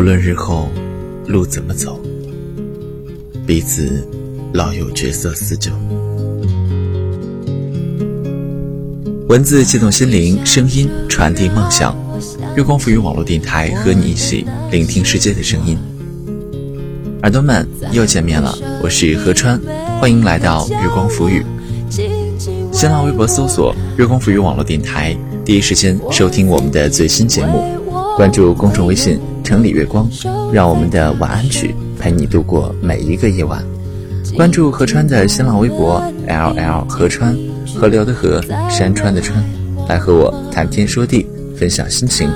无论日后路怎么走，彼此老有角色似旧。文字激动心灵，声音传递梦想。月光浮语网络电台和你一起聆听世界的声音。耳朵们又见面了，我是何川，欢迎来到月光浮语。新浪微博搜索“月光浮语网络电台”，第一时间收听我们的最新节目。关注公众微信“城里月光”，让我们的晚安曲陪你度过每一个夜晚。关注何川的新浪微博 “ll 何川”，河流的河，山川的川，来和我谈天说地，分享心情。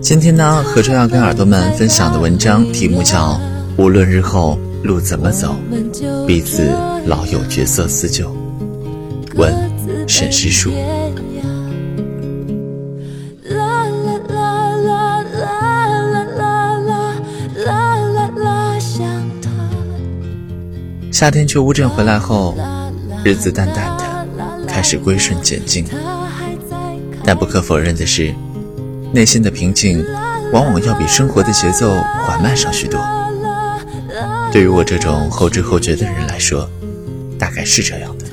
今天呢，何川要跟耳朵们分享的文章题目叫《无论日后路怎么走，彼此老有角色似旧》。问沈诗书。夏天去乌镇回来后，日子淡淡的，开始归顺简静。但不可否认的是。内心的平静，往往要比生活的节奏缓慢上许多。对于我这种后知后觉的人来说，大概是这样的。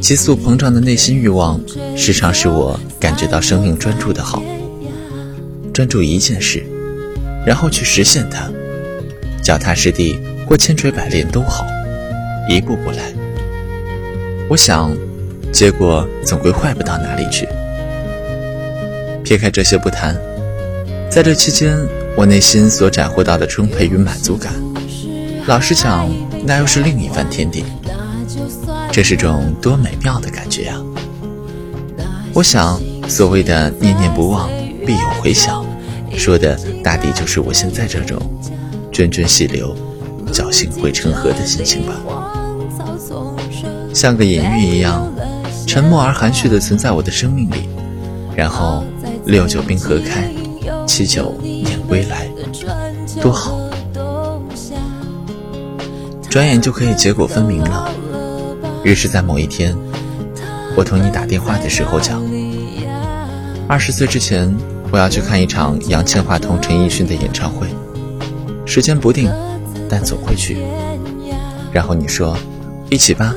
急速膨胀的内心欲望，时常使我感觉到生命专注的好。专注一件事，然后去实现它，脚踏实地或千锤百炼都好，一步步来。我想，结果总归坏不到哪里去。撇开这些不谈，在这期间，我内心所斩获到的充沛与满足感，老实讲，那又是另一番天地。这是种多美妙的感觉呀！我想，所谓的“念念不忘，必有回响”，说的大抵就是我现在这种涓涓细流，侥幸汇成河的心情吧。像个隐喻一样，沉默而含蓄地存在我的生命里，然后。六九冰河开，七九燕归来，多好！转眼就可以结果分明了。于是，在某一天，我同你打电话的时候讲，二十岁之前我要去看一场杨千嬅同陈奕迅的演唱会，时间不定，但总会去。然后你说，一起吧。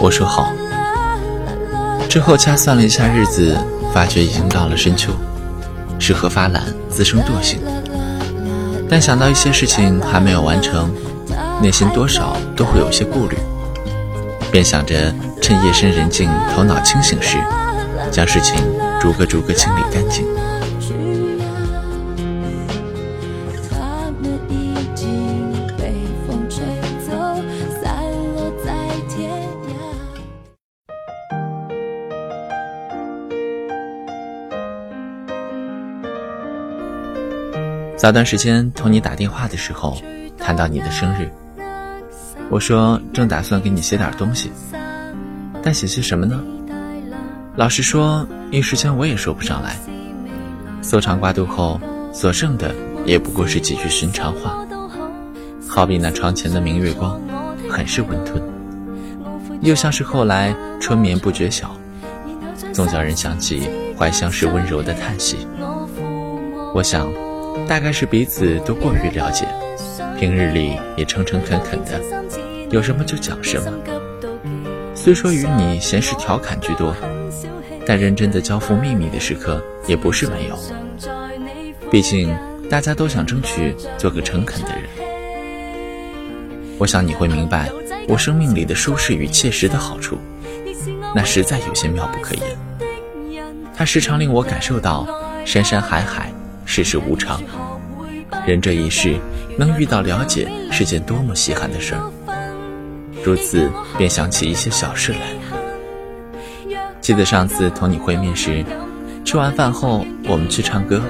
我说好。之后掐算了一下日子。发觉已经到了深秋，适合发懒，滋生惰性。但想到一些事情还没有完成，内心多少都会有些顾虑，便想着趁夜深人静、头脑清醒时，将事情逐个逐个清理干净。早段时间同你打电话的时候，谈到你的生日，我说正打算给你写点东西，但写些什么呢？老实说，一时间我也说不上来。搜肠刮肚后，所剩的也不过是几句寻常话，好比那窗前的明月光，很是温吞，又像是后来春眠不觉晓，总叫人想起怀乡时温柔的叹息。我想。大概是彼此都过于了解，平日里也诚诚恳恳的，有什么就讲什么。虽说与你闲时调侃居多，但认真的交付秘密的时刻也不是没有。毕竟大家都想争取做个诚恳的人。我想你会明白我生命里的舒适与切实的好处，那实在有些妙不可言。它时常令我感受到山山海海。世事无常，人这一世能遇到了解是件多么稀罕的事儿。如此便想起一些小事来。记得上次同你会面时，吃完饭后我们去唱歌，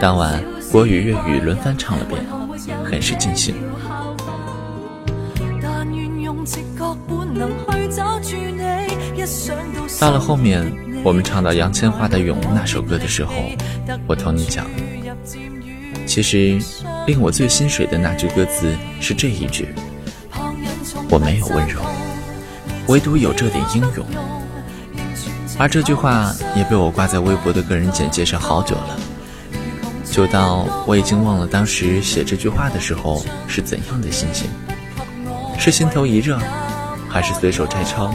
当晚国语粤语轮番唱了遍，很是尽兴。到了后面。我们唱到杨千嬅的《咏》那首歌的时候，我同你讲，其实令我最心水的那句歌词是这一句：我没有温柔，唯独有这点英勇。而这句话也被我挂在微博的个人简介上好久了，久到我已经忘了当时写这句话的时候是怎样的心情，是心头一热，还是随手摘抄，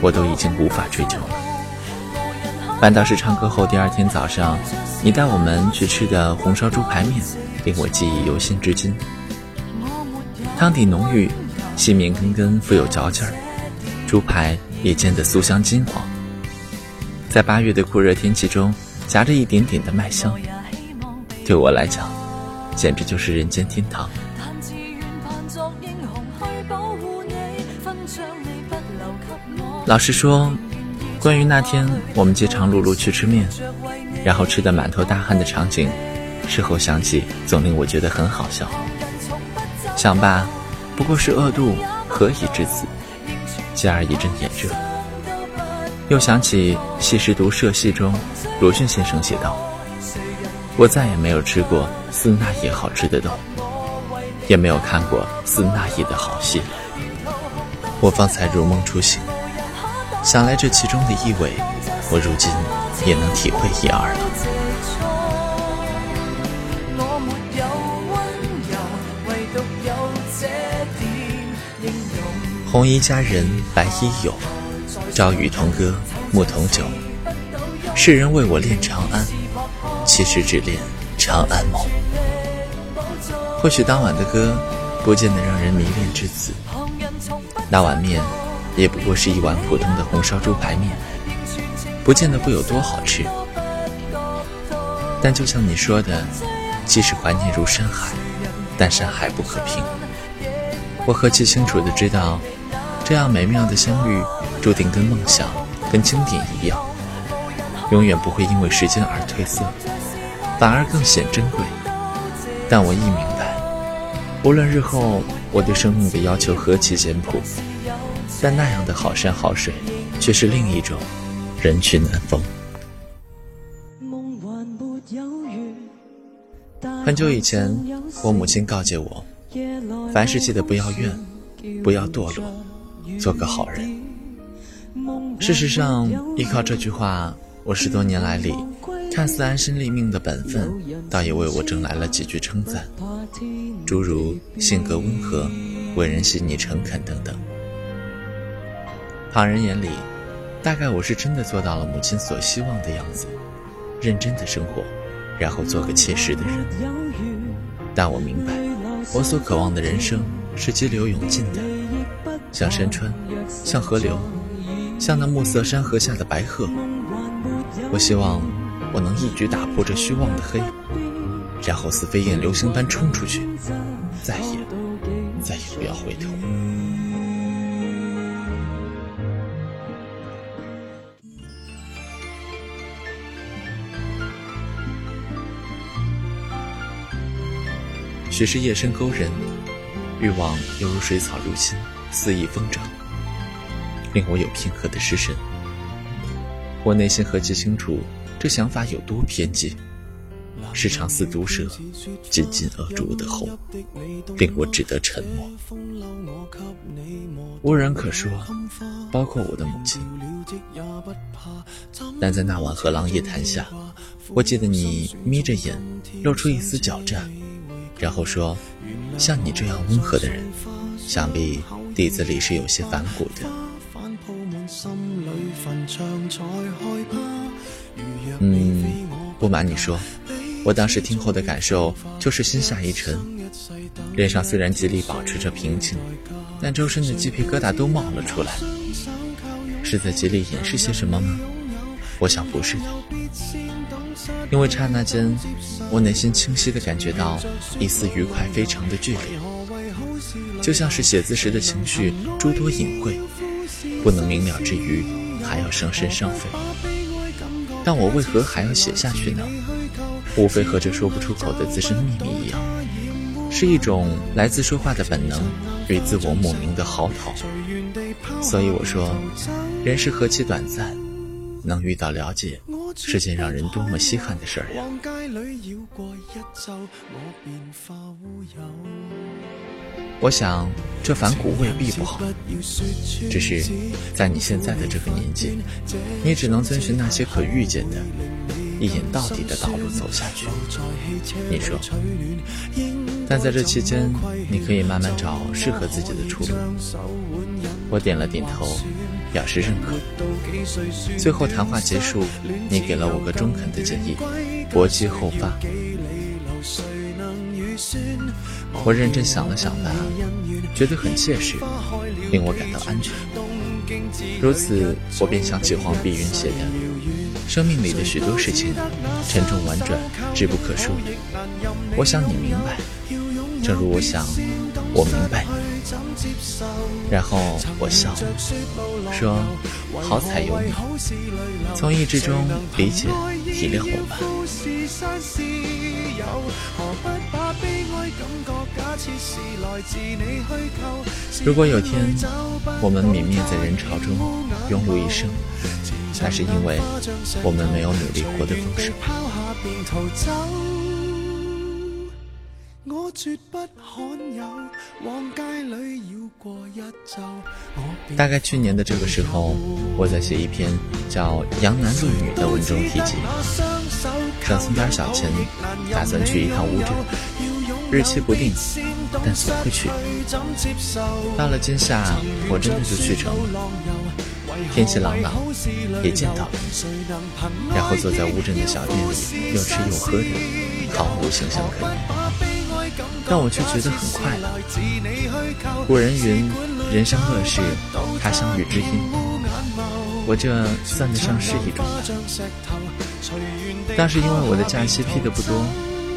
我都已经无法追究了。半道士唱歌后，第二天早上，你带我们去吃的红烧猪排面，令我记忆犹新至今。汤底浓郁，细面根根，富有嚼劲儿，猪排也煎得酥香金黄。在八月的酷热天气中，夹着一点点的麦香，对我来讲，简直就是人间天堂。老实说，关于那天我们饥肠辘辘去吃面，然后吃得满头大汗的场景，事后想起总令我觉得很好笑。想吧，不过是恶肚，何以至此？继而一阵眼热。又想起《戏食读社戏》中，鲁迅先生写道：“我再也没有吃过似那夜好吃的豆，也没有看过似那夜的好戏了。我方才如梦初醒，想来这其中的意味，我如今也能体会一二了。”红衣佳人白衣有。朝与同歌，暮同酒。世人为我恋长安，其实只恋长安梦。或许当晚的歌，不见得让人迷恋至此。那碗面，也不过是一碗普通的红烧猪排面，不见得会有多好吃。但就像你说的，即使怀念如山海，但山海不可平。我何其清楚的知道，这样美妙的相遇。注定跟梦想、跟经典一样，永远不会因为时间而褪色，反而更显珍贵。但我亦明白，无论日后我对生命的要求何其简朴，但那样的好山好水，却是另一种人去难逢。很久以前，我母亲告诫我，凡事记得不要怨，不要堕落，做个好人。事实上，依靠这句话，我十多年来里，看似安身立命的本分，倒也为我挣来了几句称赞，诸如性格温和、为人细腻诚恳等等。旁人眼里，大概我是真的做到了母亲所希望的样子，认真的生活，然后做个切实的人。但我明白，我所渴望的人生是激流勇进的，像山川，像河流。像那暮色山河下的白鹤，我希望我能一举打破这虚妄的黑，然后似飞燕流星般冲出去，再也再也不要回头。许是夜深勾人，欲望犹如水草入心，肆意疯长。令我有片刻的失神，我内心何其清楚，这想法有多偏激，时常似毒蛇紧紧扼住我的喉，令我只得沉默，无人可说，包括我的母亲。但在那晚和狼夜谈下，我记得你眯着眼，露出一丝狡诈，然后说：“像你这样温和的人，想必底子里是有些反骨的。”嗯，不瞒你说，我当时听后的感受就是心下一沉，脸上虽然极力保持着平静，但周身的鸡皮疙瘩都冒了出来。是在极力掩饰些什么吗？我想不是的，因为刹那间，我内心清晰地感觉到一丝愉快非常的剧烈，就像是写字时的情绪诸多隐晦，不能明了之余，还要伤身伤肺。但我为何还要写下去呢？无非和这说不出口的自身秘密一样，是一种来自说话的本能与自我莫名的嚎啕。所以我说，人是何其短暂，能遇到了解，是件让人多么稀罕的事儿呀！我想，这反骨未必不好，只是在你现在的这个年纪，你只能遵循那些可预见的、一眼到底的道路走下去。你说？但在这期间，你可以慢慢找适合自己的出路。我点了点头，表示认可。最后谈话结束，你给了我个中肯的建议：薄肌厚发。我认真想了想吧，觉得很切实，令我感到安全。如此，我便想起黄碧云写的：“生命里的许多事情，沉重婉转，志不可恕。我想你明白，正如我想，我明白。”然后我笑，说：“好彩有你，从意志中理解、体谅我吧。”如果有天我们泯灭在人潮中，庸碌一生，那是因为我们没有努力活得丰盛。大概去年的这个时候，我在写一篇叫《杨男论女》的文中提及，想存点小钱，打算去一趟乌镇。日期不定，但总会去。到了今夏，我真的就去成了。天气朗朗，也见到了，然后坐在乌镇的小店里，又吃又喝的，毫无形象可言。但我却觉得很快乐。古人云：“人生乐事，他乡遇知音。”我这算得上是一种吧。但是因为我的假期批的不多，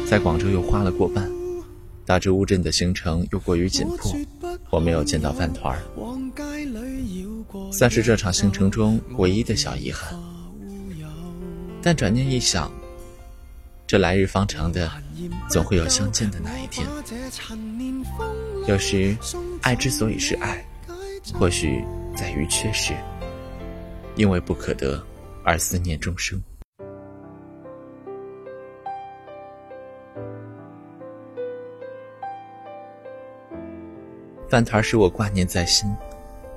在广州又花了过半。导致乌镇的行程又过于紧迫，我没有见到饭团儿，算是这场行程中唯一的小遗憾。但转念一想，这来日方长的，总会有相见的那一天。有时，爱之所以是爱，或许在于缺失，因为不可得而思念终生。饭团使我挂念在心，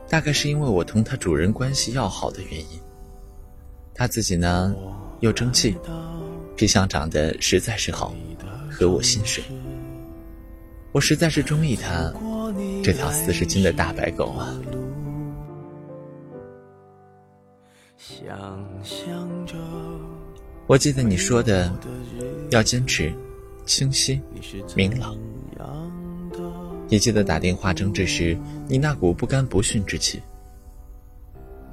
大概是因为我同他主人关系要好的原因。他自己呢，又争气，皮相长得实在是好，合我心水。我实在是中意他这条四十斤的大白狗啊！我记得你说的，要坚持，清晰，明朗。也记得打电话争执时，你那股不甘不逊之气。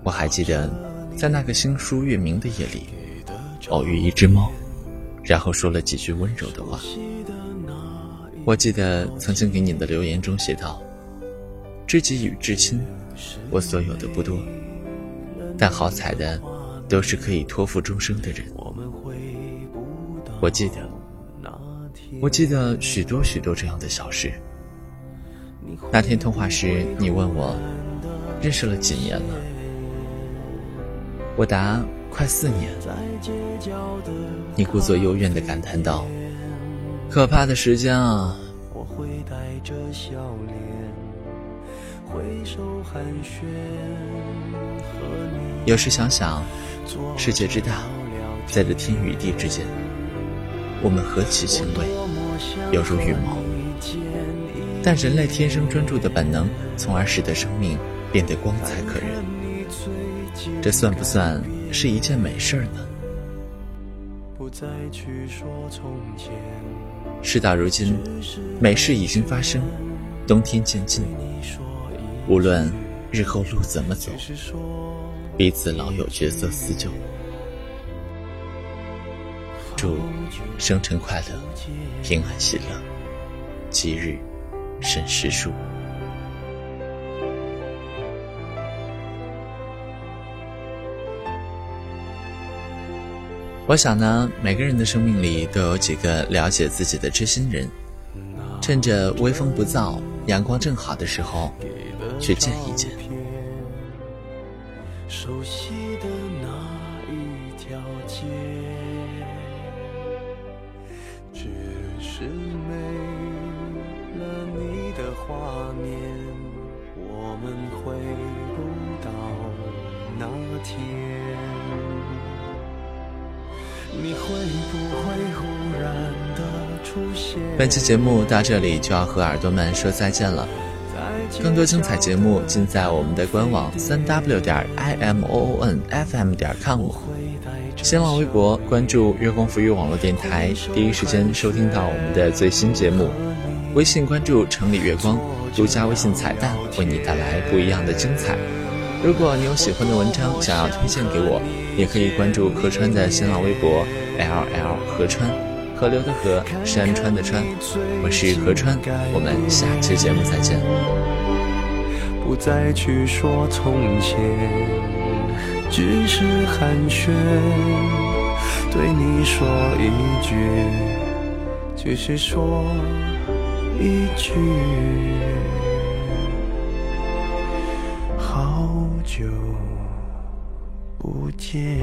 我还记得，在那个星疏月明的夜里，偶遇一只猫，然后说了几句温柔的话。我记得曾经给你的留言中写道：“知己与至亲，我所有的不多，但好彩的，都是可以托付终生的人。”我记得，我记得许多许多这样的小事。那天通话时，你问我认识了几年了，我答快四年。你故作幽怨地感叹道：“可怕的时间啊！”有时想想，世界之大，在这天与地之间，我们何其轻微，犹如羽毛。但人类天生专注的本能，从而使得生命变得光彩可人。这算不算是一件美事儿呢？事到如今，美事已经发生，冬天渐近。无论日后路怎么走，彼此老有角色思旧。祝生辰快乐，平安喜乐，吉日。沈时书。我想呢，每个人的生命里都有几个了解自己的知心人，趁着微风不燥、阳光正好的时候，去见一见。熟悉的那一条街，只是没了你的。画面，我们回不到那天。本期节目到这里就要和耳朵们说再见了。更多精彩节目尽在我们的官网三 w 点 i m o o n f m 点 com，新浪微博关注月光浮育网络电台，第一时间收听到我们的最新节目。微信关注城里月光，独家微信彩蛋为你带来不一样的精彩。如果你有喜欢的文章想要推荐给我，也可以关注何川的新浪微博 l l 河川。河流的河，山川的川，我是何川，我们下期节目再见。不再去说从前，只是寒暄，对你说一句，只是说一句，不见。